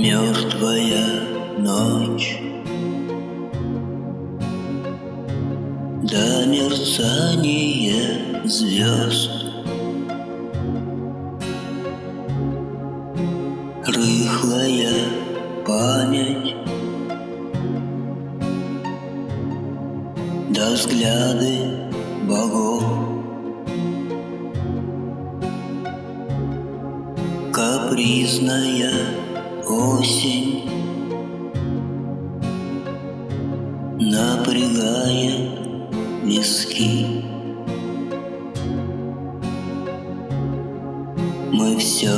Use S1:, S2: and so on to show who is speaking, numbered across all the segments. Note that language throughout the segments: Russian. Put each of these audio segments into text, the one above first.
S1: Мертвая ночь. До мерцания звезд Рыхлая память. До взгляды богов. Капризная осень Напрягает виски. Мы все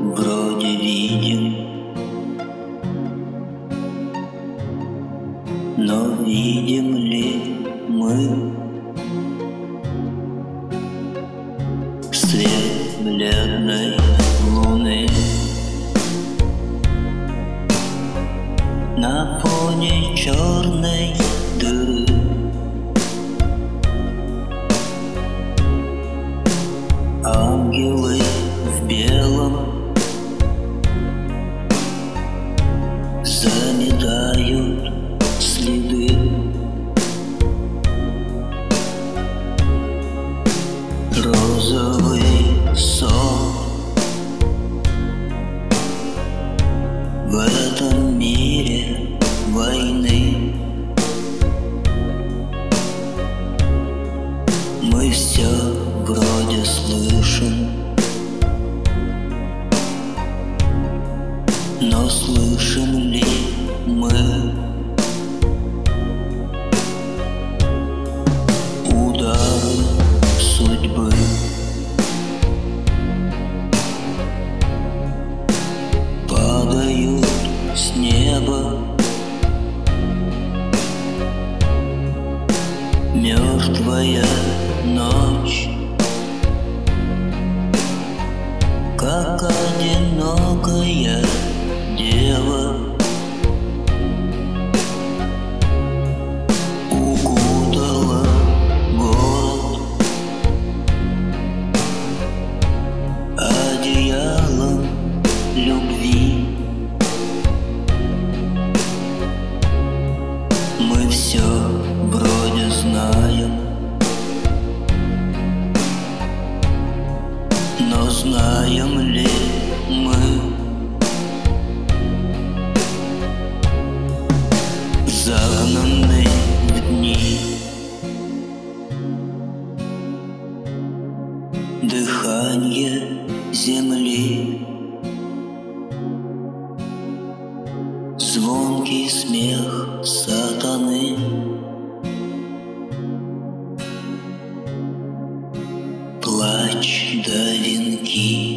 S1: вроде видим Но видим ли мы На фоне черной дыры. Ангелы Но слышим ли мы? Удары судьбы. Падают с неба. Мертвая ночь. Как одинокая знаем. Но знаем ли мы? Загнанные в дни. Дыхание земли. Звонкий смех сатаны Плач да венки